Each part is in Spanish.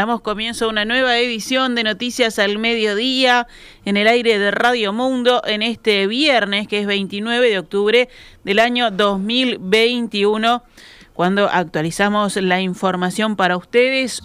Damos comienzo a una nueva edición de Noticias al Mediodía en el aire de Radio Mundo en este viernes, que es 29 de octubre del año 2021, cuando actualizamos la información para ustedes.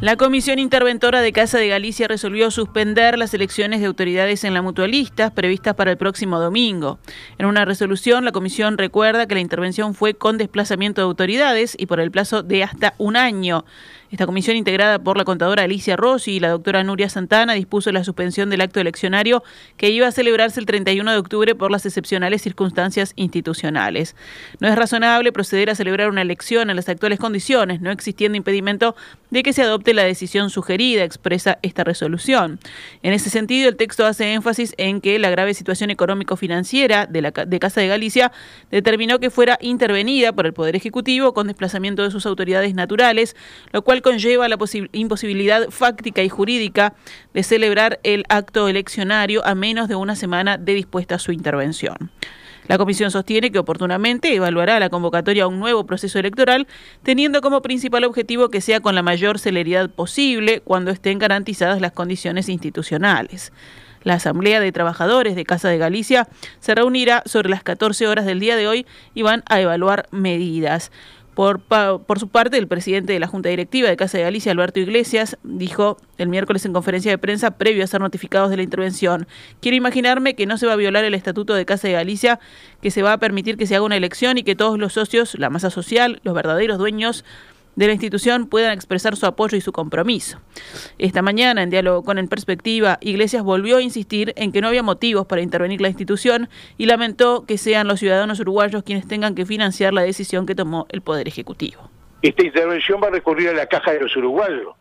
La Comisión Interventora de Casa de Galicia resolvió suspender las elecciones de autoridades en la mutualista previstas para el próximo domingo. En una resolución, la Comisión recuerda que la intervención fue con desplazamiento de autoridades y por el plazo de hasta un año. Esta comisión, integrada por la contadora Alicia Rossi y la doctora Nuria Santana, dispuso la suspensión del acto eleccionario que iba a celebrarse el 31 de octubre por las excepcionales circunstancias institucionales. No es razonable proceder a celebrar una elección en las actuales condiciones, no existiendo impedimento de que se adopte la decisión sugerida, expresa esta resolución. En ese sentido, el texto hace énfasis en que la grave situación económico-financiera de, de Casa de Galicia determinó que fuera intervenida por el Poder Ejecutivo con desplazamiento de sus autoridades naturales, lo cual conlleva la imposibilidad fáctica y jurídica de celebrar el acto eleccionario a menos de una semana de dispuesta su intervención. La comisión sostiene que oportunamente evaluará la convocatoria a un nuevo proceso electoral, teniendo como principal objetivo que sea con la mayor celeridad posible cuando estén garantizadas las condiciones institucionales. La Asamblea de Trabajadores de Casa de Galicia se reunirá sobre las 14 horas del día de hoy y van a evaluar medidas. Por, por, su parte, el presidente de la Junta Directiva de Casa de Galicia, Alberto Iglesias, dijo el miércoles en conferencia de prensa, previo a ser notificados de la intervención, quiero imaginarme que no se va a violar el estatuto de Casa de Galicia, que se va a permitir que se haga una elección y que todos los socios, la masa social, los verdaderos dueños de la institución puedan expresar su apoyo y su compromiso. Esta mañana, en diálogo con En Perspectiva, Iglesias volvió a insistir en que no había motivos para intervenir la institución y lamentó que sean los ciudadanos uruguayos quienes tengan que financiar la decisión que tomó el Poder Ejecutivo. Esta intervención va a recurrir a la caja de los uruguayos.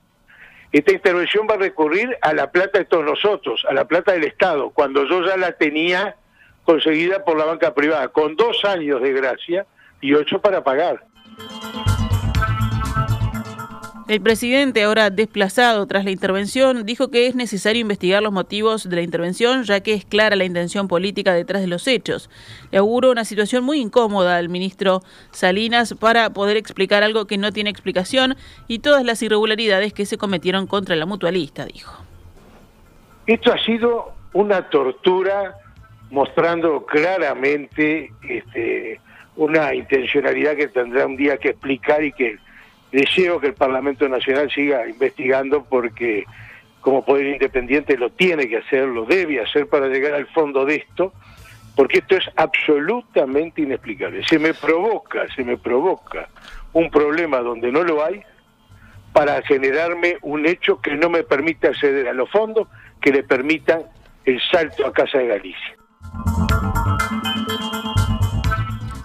Esta intervención va a recurrir a la plata de todos nosotros, a la plata del Estado, cuando yo ya la tenía conseguida por la banca privada, con dos años de gracia y ocho para pagar. El presidente, ahora desplazado tras la intervención, dijo que es necesario investigar los motivos de la intervención, ya que es clara la intención política detrás de los hechos. Le auguro una situación muy incómoda al ministro Salinas para poder explicar algo que no tiene explicación y todas las irregularidades que se cometieron contra la mutualista, dijo. Esto ha sido una tortura mostrando claramente este, una intencionalidad que tendrá un día que explicar y que deseo que el Parlamento Nacional siga investigando porque como poder independiente lo tiene que hacer, lo debe hacer para llegar al fondo de esto, porque esto es absolutamente inexplicable. Se me provoca, se me provoca un problema donde no lo hay para generarme un hecho que no me permite acceder a los fondos que le permitan el salto a Casa de Galicia.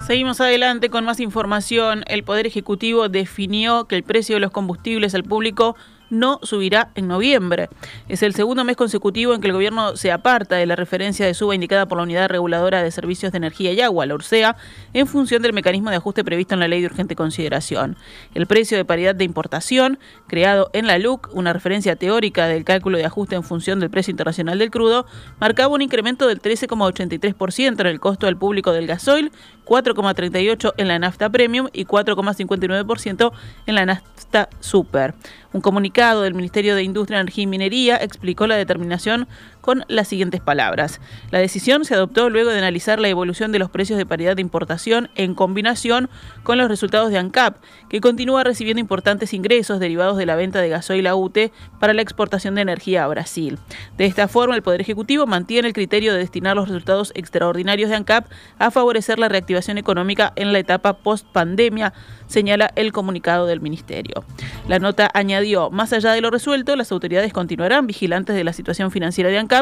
Seguimos adelante con más información. El Poder Ejecutivo definió que el precio de los combustibles al público no subirá en noviembre. Es el segundo mes consecutivo en que el gobierno se aparta de la referencia de suba indicada por la Unidad Reguladora de Servicios de Energía y Agua, la URSEA, en función del mecanismo de ajuste previsto en la Ley de Urgente Consideración. El precio de paridad de importación, creado en la LUC, una referencia teórica del cálculo de ajuste en función del precio internacional del crudo, marcaba un incremento del 13,83% en el costo al público del gasoil, 4,38% en la nafta premium y 4,59% en la nafta super. Un comunicado del Ministerio de Industria, Energía y Minería explicó la determinación con las siguientes palabras. La decisión se adoptó luego de analizar la evolución de los precios de paridad de importación en combinación con los resultados de ANCAP, que continúa recibiendo importantes ingresos derivados de la venta de gasoil a UTE para la exportación de energía a Brasil. De esta forma, el Poder Ejecutivo mantiene el criterio de destinar los resultados extraordinarios de ANCAP a favorecer la reactivación económica en la etapa post-pandemia, señala el comunicado del Ministerio. La nota añadió, más allá de lo resuelto, las autoridades continuarán vigilantes de la situación financiera de ANCAP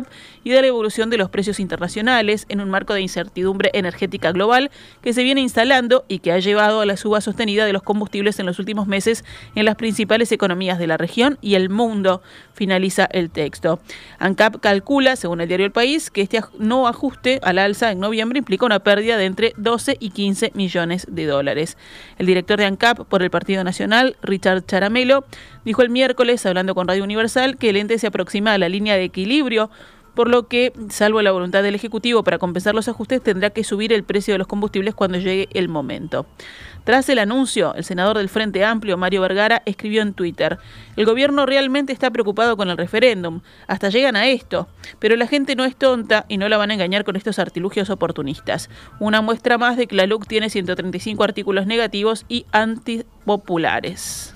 Y de la evolución de los precios internacionales en un marco de incertidumbre energética global que se viene instalando y que ha llevado a la suba sostenida de los combustibles en los últimos meses en las principales economías de la región y el mundo, finaliza el texto. ANCAP calcula, según el diario El País, que este no ajuste al alza en noviembre implica una pérdida de entre 12 y 15 millones de dólares. El director de ANCAP por el Partido Nacional, Richard Charamelo, dijo el miércoles, hablando con Radio Universal, que el ente se aproxima a la línea de equilibrio por lo que, salvo la voluntad del Ejecutivo para compensar los ajustes, tendrá que subir el precio de los combustibles cuando llegue el momento. Tras el anuncio, el senador del Frente Amplio, Mario Vergara, escribió en Twitter, el gobierno realmente está preocupado con el referéndum, hasta llegan a esto, pero la gente no es tonta y no la van a engañar con estos artilugios oportunistas. Una muestra más de que la LUC tiene 135 artículos negativos y antipopulares.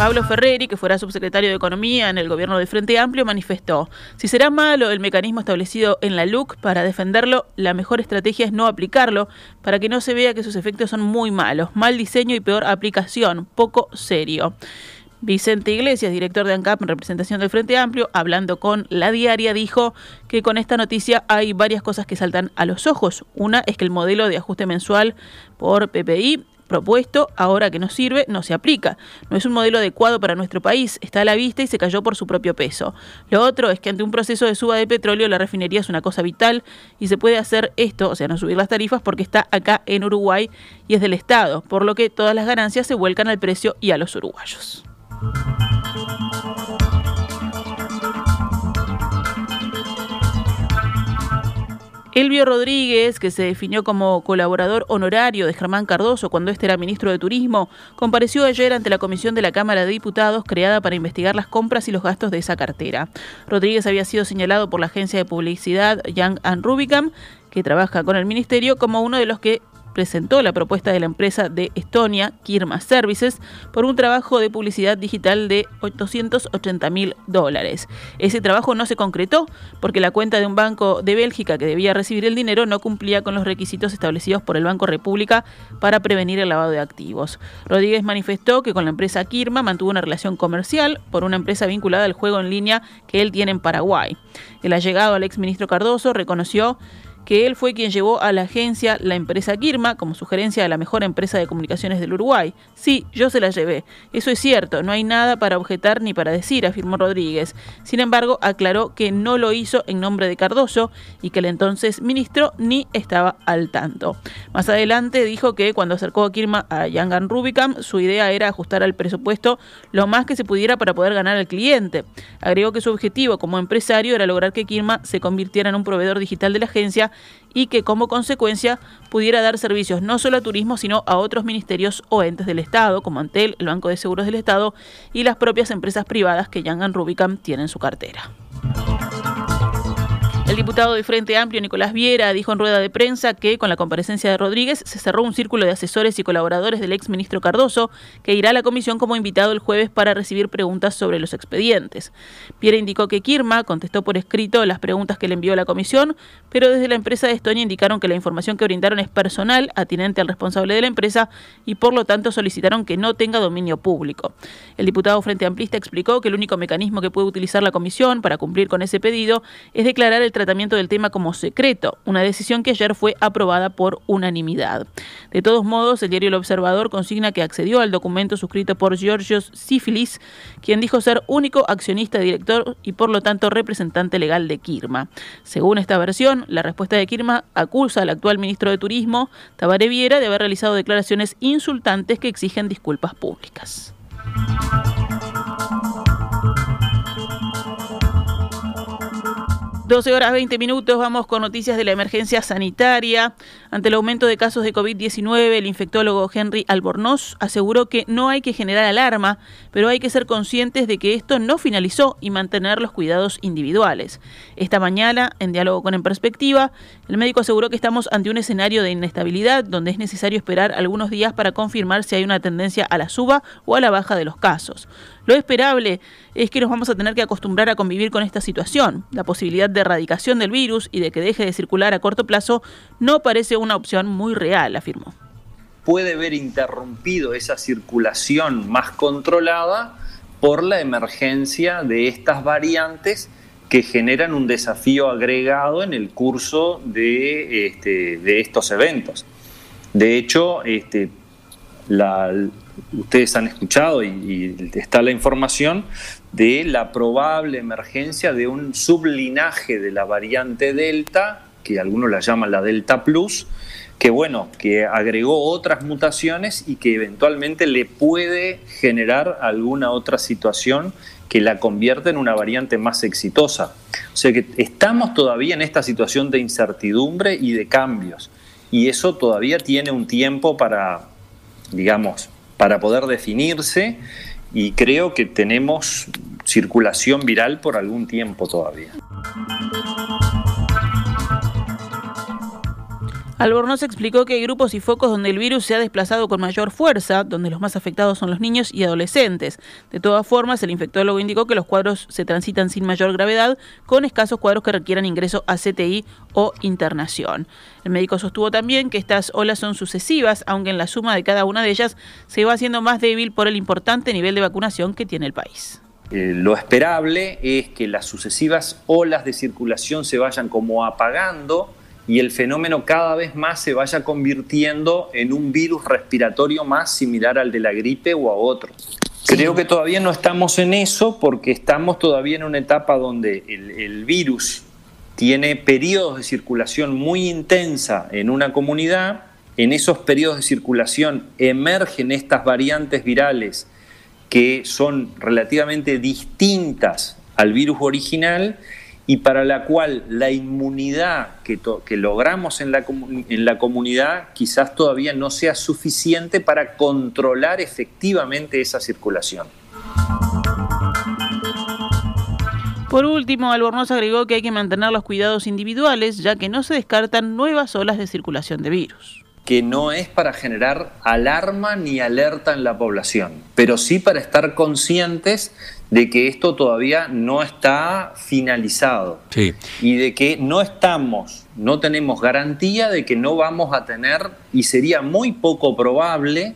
Pablo Ferreri, que fuera subsecretario de Economía en el gobierno del Frente Amplio, manifestó, si será malo el mecanismo establecido en la LUC para defenderlo, la mejor estrategia es no aplicarlo para que no se vea que sus efectos son muy malos, mal diseño y peor aplicación, poco serio. Vicente Iglesias, director de ANCAP en representación del Frente Amplio, hablando con La Diaria, dijo que con esta noticia hay varias cosas que saltan a los ojos. Una es que el modelo de ajuste mensual por PPI propuesto, ahora que no sirve, no se aplica. No es un modelo adecuado para nuestro país, está a la vista y se cayó por su propio peso. Lo otro es que ante un proceso de suba de petróleo la refinería es una cosa vital y se puede hacer esto, o sea, no subir las tarifas porque está acá en Uruguay y es del Estado, por lo que todas las ganancias se vuelcan al precio y a los uruguayos. Elvio Rodríguez, que se definió como colaborador honorario de Germán Cardoso cuando este era ministro de Turismo, compareció ayer ante la comisión de la Cámara de Diputados creada para investigar las compras y los gastos de esa cartera. Rodríguez había sido señalado por la agencia de publicidad Young Rubicam, que trabaja con el ministerio, como uno de los que presentó la propuesta de la empresa de Estonia, Kirma Services, por un trabajo de publicidad digital de 880 mil dólares. Ese trabajo no se concretó porque la cuenta de un banco de Bélgica que debía recibir el dinero no cumplía con los requisitos establecidos por el Banco República para prevenir el lavado de activos. Rodríguez manifestó que con la empresa Kirma mantuvo una relación comercial por una empresa vinculada al juego en línea que él tiene en Paraguay. El allegado al exministro Cardoso reconoció que él fue quien llevó a la agencia la empresa Kirma como sugerencia de la mejor empresa de comunicaciones del Uruguay. Sí, yo se la llevé. Eso es cierto, no hay nada para objetar ni para decir, afirmó Rodríguez. Sin embargo, aclaró que no lo hizo en nombre de Cardoso y que el entonces ministro ni estaba al tanto. Más adelante dijo que cuando acercó a Kirma a Yangan Rubicam, su idea era ajustar al presupuesto lo más que se pudiera para poder ganar al cliente. Agregó que su objetivo como empresario era lograr que Kirma se convirtiera en un proveedor digital de la agencia y que como consecuencia pudiera dar servicios no solo a turismo, sino a otros ministerios o entes del Estado, como Antel, el Banco de Seguros del Estado y las propias empresas privadas que Yangan Rubicam tiene en su cartera. El diputado de Frente Amplio, Nicolás Viera, dijo en rueda de prensa que con la comparecencia de Rodríguez se cerró un círculo de asesores y colaboradores del ex ministro Cardoso, que irá a la comisión como invitado el jueves para recibir preguntas sobre los expedientes. Viera indicó que Kirma contestó por escrito las preguntas que le envió la comisión, pero desde la empresa de Estonia indicaron que la información que brindaron es personal, atinente al responsable de la empresa, y por lo tanto solicitaron que no tenga dominio público. El diputado Frente Amplista explicó que el único mecanismo que puede utilizar la comisión para cumplir con ese pedido es declarar el tratamiento del tema como secreto, una decisión que ayer fue aprobada por unanimidad. De todos modos, el diario El Observador consigna que accedió al documento suscrito por Georgios Sífilis, quien dijo ser único accionista director y por lo tanto representante legal de Kirma. Según esta versión, la respuesta de Kirma acusa al actual ministro de Turismo, Tabaré Viera, de haber realizado declaraciones insultantes que exigen disculpas públicas. 12 horas 20 minutos, vamos con noticias de la emergencia sanitaria. Ante el aumento de casos de COVID-19, el infectólogo Henry Albornoz aseguró que no hay que generar alarma, pero hay que ser conscientes de que esto no finalizó y mantener los cuidados individuales. Esta mañana, en diálogo con En Perspectiva, el médico aseguró que estamos ante un escenario de inestabilidad donde es necesario esperar algunos días para confirmar si hay una tendencia a la suba o a la baja de los casos. Lo esperable es que nos vamos a tener que acostumbrar a convivir con esta situación. La posibilidad de erradicación del virus y de que deje de circular a corto plazo no parece una opción muy real, afirmó. Puede ver interrumpido esa circulación más controlada por la emergencia de estas variantes que generan un desafío agregado en el curso de, este, de estos eventos. De hecho, este, ustedes han escuchado y, está la información de la probable emergencia de un sublinaje de la variante Delta, que algunos la llaman la Delta Plus, que bueno, que agregó otras mutaciones y que eventualmente le puede generar alguna otra situación que la convierte en una variante más exitosa. O sea que estamos todavía en esta situación de incertidumbre y de cambios. Y eso todavía tiene un tiempo para, digamos, para poder definirse y creo que tenemos circulación viral por algún tiempo todavía. Albornoz explicó que hay grupos y focos donde el virus se ha desplazado con mayor fuerza, donde los más afectados son los niños y adolescentes. De todas formas, el infectólogo indicó que los cuadros se transitan sin mayor gravedad, con escasos cuadros que requieran ingreso a CTI o internación. El médico sostuvo también que estas olas son sucesivas, aunque en la suma de cada una de ellas se va haciendo más débil por el importante nivel de vacunación que tiene el país. Eh, lo esperable es que las sucesivas olas de circulación se vayan como apagando y el fenómeno cada vez más se vaya convirtiendo en un virus respiratorio más similar al de la gripe o a otro. Creo que todavía no estamos en eso porque estamos todavía en una etapa donde el, virus tiene periodos de circulación muy intensa en una comunidad, en esos periodos de circulación emergen estas variantes virales que son relativamente distintas al virus original y para la cual la inmunidad que, que logramos en la, en la comunidad quizás todavía no sea suficiente para controlar efectivamente esa circulación. Por último, Albornoz agregó que hay que mantener los cuidados individuales, ya que no se descartan nuevas olas de circulación de virus que no es para generar alarma ni alerta en la población, pero sí para estar conscientes de que esto todavía no está finalizado y de que no estamos, no tenemos garantía de que no vamos a tener, y sería muy poco probable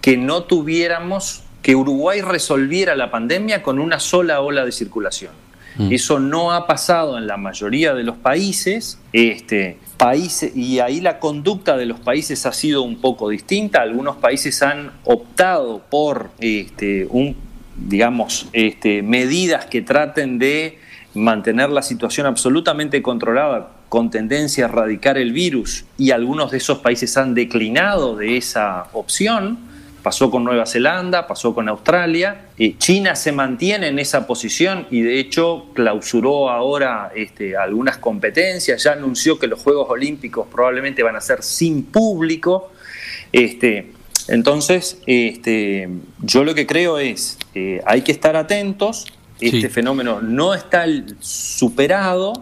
que no tuviéramos, que Uruguay resolviera la pandemia con una sola ola de circulación. Mm. Eso no ha pasado en la mayoría de los países. Este, países, y ahí la conducta de los países ha sido un poco distinta. Algunos países han optado por este, un digamos, este, medidas que traten de mantener la situación absolutamente controlada con tendencia a erradicar el virus y algunos de esos países han declinado de esa opción. Pasó con Nueva Zelanda, pasó con Australia. Eh, China se mantiene en esa posición y de hecho clausuró ahora este, algunas competencias, ya anunció que los Juegos Olímpicos probablemente van a ser sin público. Este, entonces, yo lo que creo es, eh, hay que estar atentos, este fenómeno no está superado,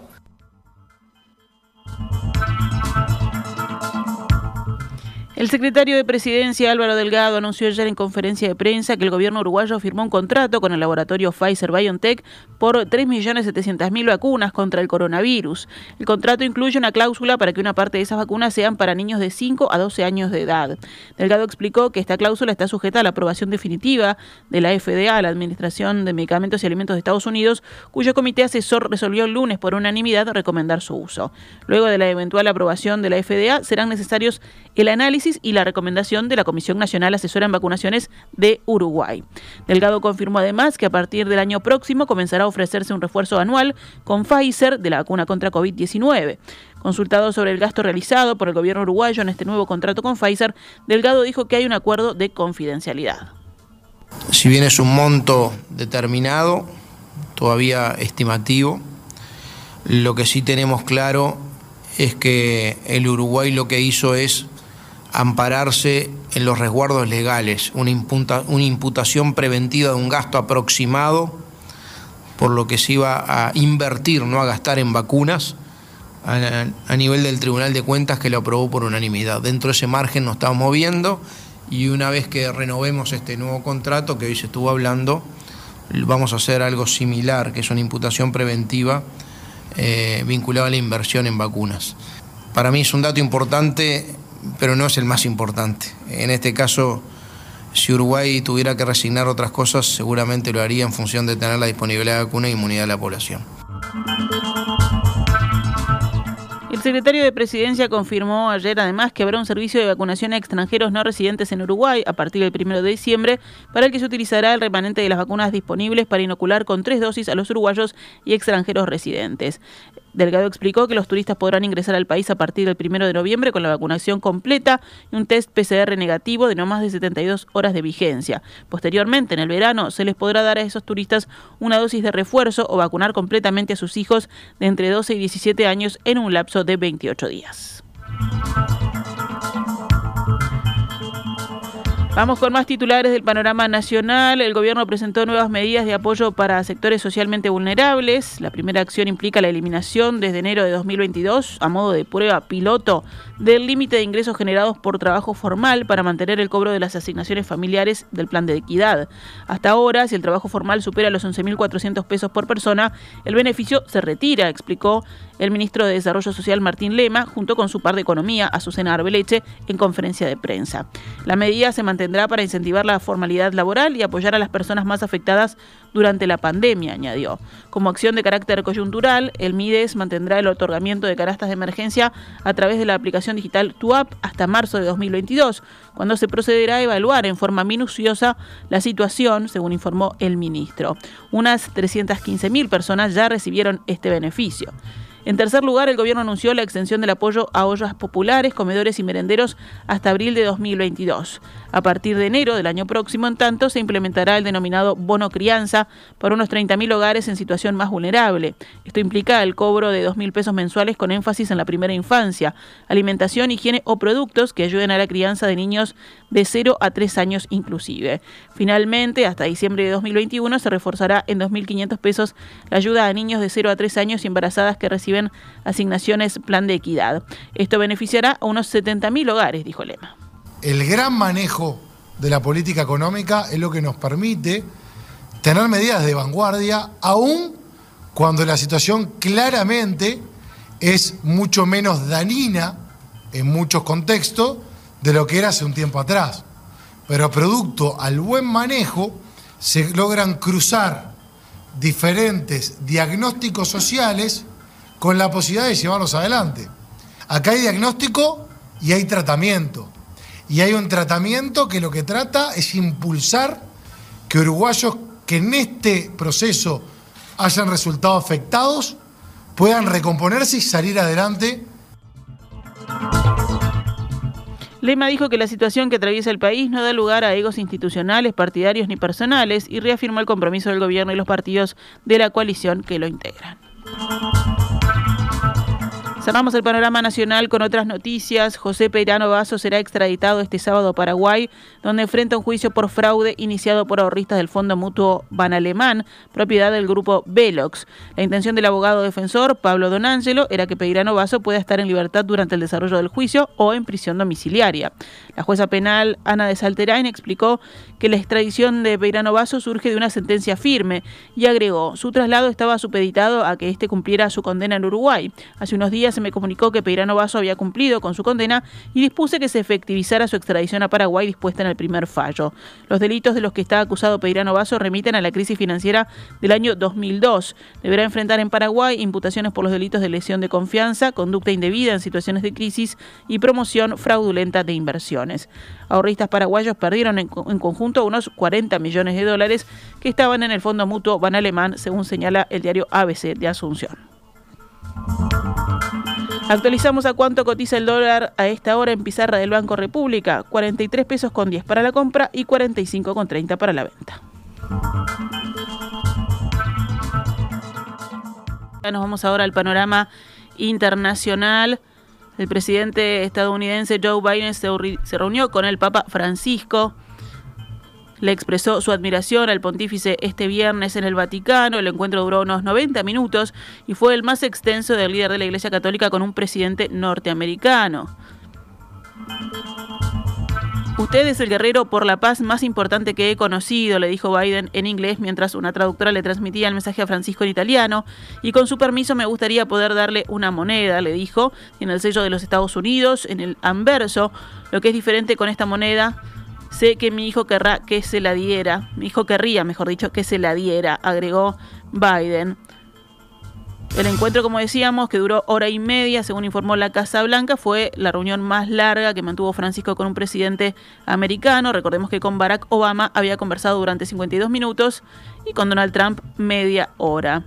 El secretario de Presidencia Álvaro Delgado anunció ayer en conferencia de prensa que el gobierno uruguayo firmó un contrato con el laboratorio Pfizer BioNTech por 3.700.000 vacunas contra el coronavirus. El contrato incluye una cláusula para que una parte de esas vacunas sean para niños de 5 a 12 años de edad. Delgado explicó que esta cláusula está sujeta a la aprobación definitiva de la FDA, la Administración de Medicamentos y Alimentos de Estados Unidos, cuyo comité asesor resolvió el lunes por unanimidad recomendar su uso. Luego de la eventual aprobación de la FDA, serán necesarios el análisis y la recomendación de la Comisión Nacional Asesora en Vacunaciones de Uruguay. Delgado confirmó además que a partir del año próximo comenzará a ofrecerse un refuerzo anual con Pfizer de la vacuna contra COVID-19. Consultado sobre el gasto realizado por el gobierno uruguayo en este nuevo contrato con Pfizer, Delgado dijo que hay un acuerdo de confidencialidad. Si bien es un monto determinado, todavía estimativo, lo que sí tenemos claro es que el Uruguay lo que hizo es ampararse en los resguardos legales, una, imputación preventiva de un gasto aproximado por lo que se iba a invertir, no a gastar en vacunas, a, nivel del Tribunal de Cuentas que lo aprobó por unanimidad. Dentro de ese margen nos estamos moviendo y una vez que renovemos este nuevo contrato que hoy se estuvo hablando, vamos a hacer algo similar, que es una imputación preventiva eh, vinculada a la inversión en vacunas. Para mí es un dato importante pero no es el más importante. En este caso, Si Uruguay tuviera que resignar otras cosas, seguramente lo haría en función de tener la disponibilidad de vacuna e inmunidad de la población. El secretario de Presidencia confirmó ayer además que habrá un servicio de vacunación a extranjeros no residentes en Uruguay a partir del 1 de diciembre, para el que se utilizará el remanente de las vacunas disponibles para inocular con tres dosis a los uruguayos y extranjeros residentes. Delgado explicó que los turistas podrán ingresar al país a partir del 1 de noviembre con la vacunación completa y un test PCR negativo de no más de 72 horas de vigencia. Posteriormente, en el verano, se les podrá dar a esos turistas una dosis de refuerzo o vacunar completamente a sus hijos de entre 12 y 17 años en un lapso de 28 días. Vamos con más titulares del panorama nacional. El gobierno presentó nuevas medidas de apoyo para sectores socialmente vulnerables. La primera acción implica la eliminación desde enero de 2022, a modo de prueba piloto, del límite de ingresos generados por trabajo formal para mantener el cobro de las asignaciones familiares del plan de equidad. Hasta ahora, si el trabajo formal supera los 11.400 pesos por persona, el beneficio se retira, explicó el ministro de Desarrollo Social Martín Lema, junto con su par de Economía, Azucena Arbeleche, en conferencia de prensa. La medida se mantendrá para incentivar la formalidad laboral y apoyar a las personas más afectadas durante la pandemia, añadió. Como acción de carácter coyuntural, el MIDES mantendrá el otorgamiento de canastas de emergencia a través de la aplicación digital TUAP hasta marzo de 2022, cuando se procederá a evaluar en forma minuciosa la situación, según informó el ministro. Unas 315.000 personas ya recibieron este beneficio. En tercer lugar, el gobierno anunció la extensión del apoyo a ollas populares, comedores y merenderos hasta abril de 2022. A partir de enero del año próximo, en tanto, se implementará el denominado bono crianza para unos 30.000 hogares en situación más vulnerable. Esto implica el cobro de 2.000 pesos mensuales con énfasis en la primera infancia, alimentación, higiene o productos que ayuden a la crianza de niños de 0 a 3 años inclusive. Finalmente, hasta diciembre de 2021 se reforzará en 2.500 pesos la ayuda a niños de 0 a 3 años y embarazadas que reciben asignaciones plan de equidad. Esto beneficiará a unos 70.000 hogares, dijo Lema. El gran manejo de la política económica es lo que nos permite tener medidas de vanguardia, aún cuando la situación claramente es mucho menos dañina en muchos contextos de lo que era hace un tiempo atrás. Pero producto al buen manejo se logran cruzar diferentes diagnósticos sociales con la posibilidad de llevarlos adelante. Acá hay diagnóstico y hay tratamiento. Y hay un tratamiento que lo que trata es impulsar que uruguayos que en este proceso hayan resultado afectados puedan recomponerse y salir adelante. Lema dijo que la situación que atraviesa el país no da lugar a egos institucionales, partidarios ni personales y reafirmó el compromiso del gobierno y los partidos de la coalición que lo integran. Cerramos el panorama nacional con otras noticias. José Peirano Vaso será extraditado este sábado a Paraguay, donde enfrenta un juicio por fraude iniciado por ahorristas del Fondo Mutuo Banalemán, propiedad del grupo Velox. La intención del abogado defensor, Pablo Donangelo, era que Peirano Vaso pueda estar en libertad durante el desarrollo del juicio o en prisión domiciliaria. La jueza penal, Ana de Salterain, explicó que la extradición de Peirano Vaso surge de una sentencia firme y agregó, su traslado estaba supeditado a que éste cumpliera su condena en Uruguay. Hace unos días se me comunicó que Peirano Vaso había cumplido con su condena y dispuse que se efectivizara su extradición a Paraguay dispuesta en el primer fallo. Los delitos de los que está acusado Peirano Vaso remiten a la crisis financiera del año 2002. Deberá enfrentar en Paraguay imputaciones por los delitos de lesión de confianza, conducta indebida en situaciones de crisis y promoción fraudulenta de inversiones. Ahorristas paraguayos perdieron en, en conjunto unos 40 millones de dólares que estaban en el Fondo Mutuo Ban Alemán, según señala el diario ABC de Asunción. Actualizamos a cuánto cotiza el dólar a esta hora en pizarra del Banco República. 43 pesos con 10 para la compra y 45 con 30 para la venta. Nos vamos ahora al panorama internacional. El presidente estadounidense Joe Biden se reunió con el Papa Francisco le expresó su admiración al pontífice este viernes en el Vaticano. El encuentro duró unos 90 minutos y fue el más extenso del líder de la Iglesia Católica con un presidente norteamericano. Usted es el guerrero por la paz más importante que he conocido, le dijo Biden en inglés mientras una traductora le transmitía el mensaje a Francisco en italiano. Y con su permiso me gustaría poder darle una moneda, le dijo. Tiene el sello de los Estados Unidos en el anverso. Lo que es diferente con esta moneda Sé que mi hijo querrá que se la diera, mi hijo querría, mejor dicho, que se la diera, agregó Biden. El encuentro, como decíamos, que duró hora y media, según informó la Casa Blanca, fue la reunión más larga que mantuvo Francisco con un presidente americano. Recordemos que con Barack Obama había conversado durante 52 minutos y con Donald Trump media hora.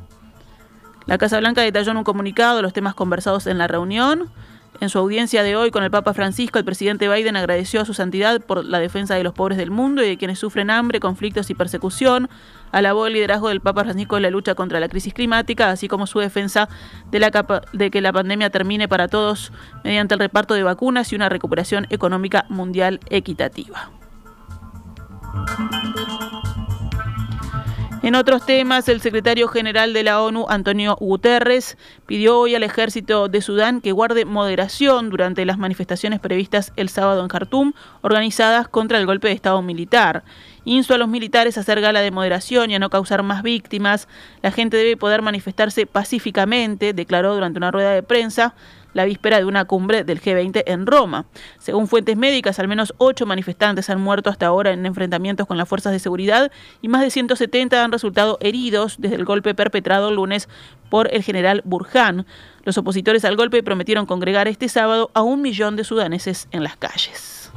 La Casa Blanca detalló en un comunicado los temas conversados en la reunión. En su audiencia de hoy con el Papa Francisco, el presidente Biden agradeció a su santidad por la defensa de los pobres del mundo y de quienes sufren hambre, conflictos y persecución. Alabó el liderazgo del Papa Francisco en la lucha contra la crisis climática, así como su defensa de, de que la pandemia termine para todos mediante el reparto de vacunas y una recuperación económica mundial equitativa. En otros temas, el secretario general de la ONU, Antonio Guterres, pidió hoy al ejército de Sudán que guarde moderación durante las manifestaciones previstas el sábado en Jartum, organizadas contra el golpe de Estado militar. Insto a los militares a hacer gala de moderación y a no causar más víctimas. La gente debe poder manifestarse pacíficamente, declaró durante una rueda de prensa la víspera de una cumbre del G20 en Roma. Según fuentes médicas, al menos ocho manifestantes han muerto hasta ahora en enfrentamientos con las fuerzas de seguridad y más de 170 han resultado heridos desde el golpe perpetrado el lunes por el general Burhan. Los opositores al golpe prometieron congregar este sábado a un millón de sudaneses en las calles.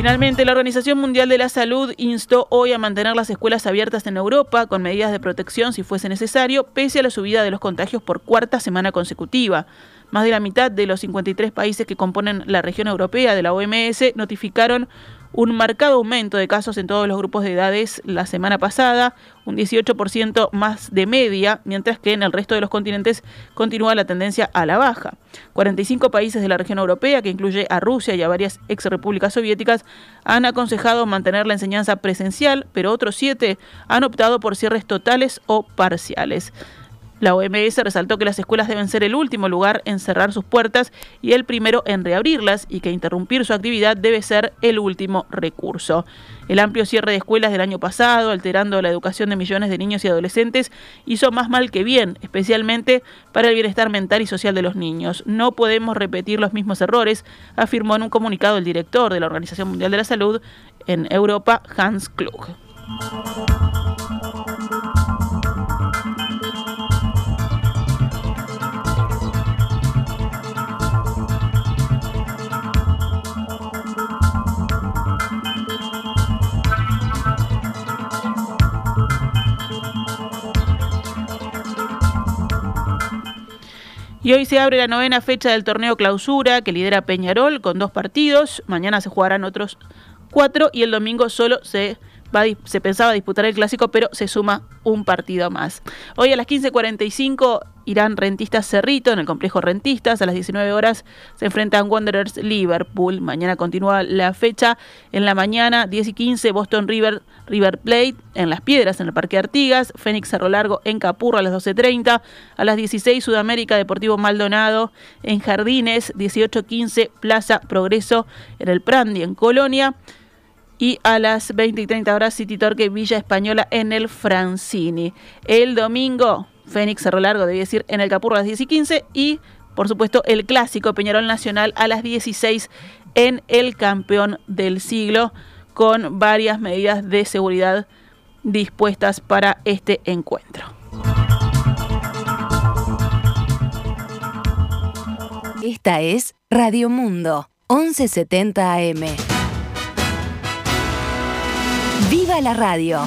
Finalmente, la Organización Mundial de la Salud instó hoy a mantener las escuelas abiertas en Europa con medidas de protección si fuese necesario, pese a la subida de los contagios por cuarta semana consecutiva. Más de la mitad de los 53 países que componen la región europea de la OMS notificaron un marcado aumento de casos en todos los grupos de edades la semana pasada, un 18% más de media, mientras que en el resto de los continentes continúa la tendencia a la baja. 45 países de la región europea, que incluye a Rusia y a varias ex repúblicas soviéticas, han aconsejado mantener la enseñanza presencial, pero otros siete han optado por cierres totales o parciales. La OMS resaltó que las escuelas deben ser el último lugar en cerrar sus puertas y el primero en reabrirlas y que interrumpir su actividad debe ser el último recurso. El amplio cierre de escuelas del año pasado, alterando la educación de millones de niños y adolescentes, hizo más mal que bien, especialmente para el bienestar mental y social de los niños. No podemos repetir los mismos errores, afirmó en un comunicado el director de la Organización Mundial de la Salud en Europa, Hans Klug. Y hoy se abre la novena fecha del torneo clausura que lidera Peñarol con dos partidos. Mañana se jugarán otros cuatro y el domingo solo se se pensaba disputar el clásico, pero se suma un partido más. Hoy a las 15.45 irán Rentistas Cerrito en el complejo Rentistas. A las 19 horas se enfrentan Wanderers Liverpool. Mañana continúa la fecha. En la mañana, 10 y 15, Boston River, River Plate en Las Piedras, en el Parque Artigas. Fénix Cerro Largo en Capurro a las 12.30. A las 16, Sudamérica Deportivo Maldonado en Jardines. 18.15, Plaza Progreso en el Prandi en Colonia y a las 20 y 30 horas City Torque Villa Española en el Francini. El domingo, Fénix Cerro Largo, debía decir, en el Capurro a las 10 y 15 y, por supuesto, el clásico Peñarol Nacional a las 16 en el campeón del siglo con varias medidas de seguridad dispuestas para este encuentro. Esta es Radio Mundo, 1170 AM. ¡Viva la radio!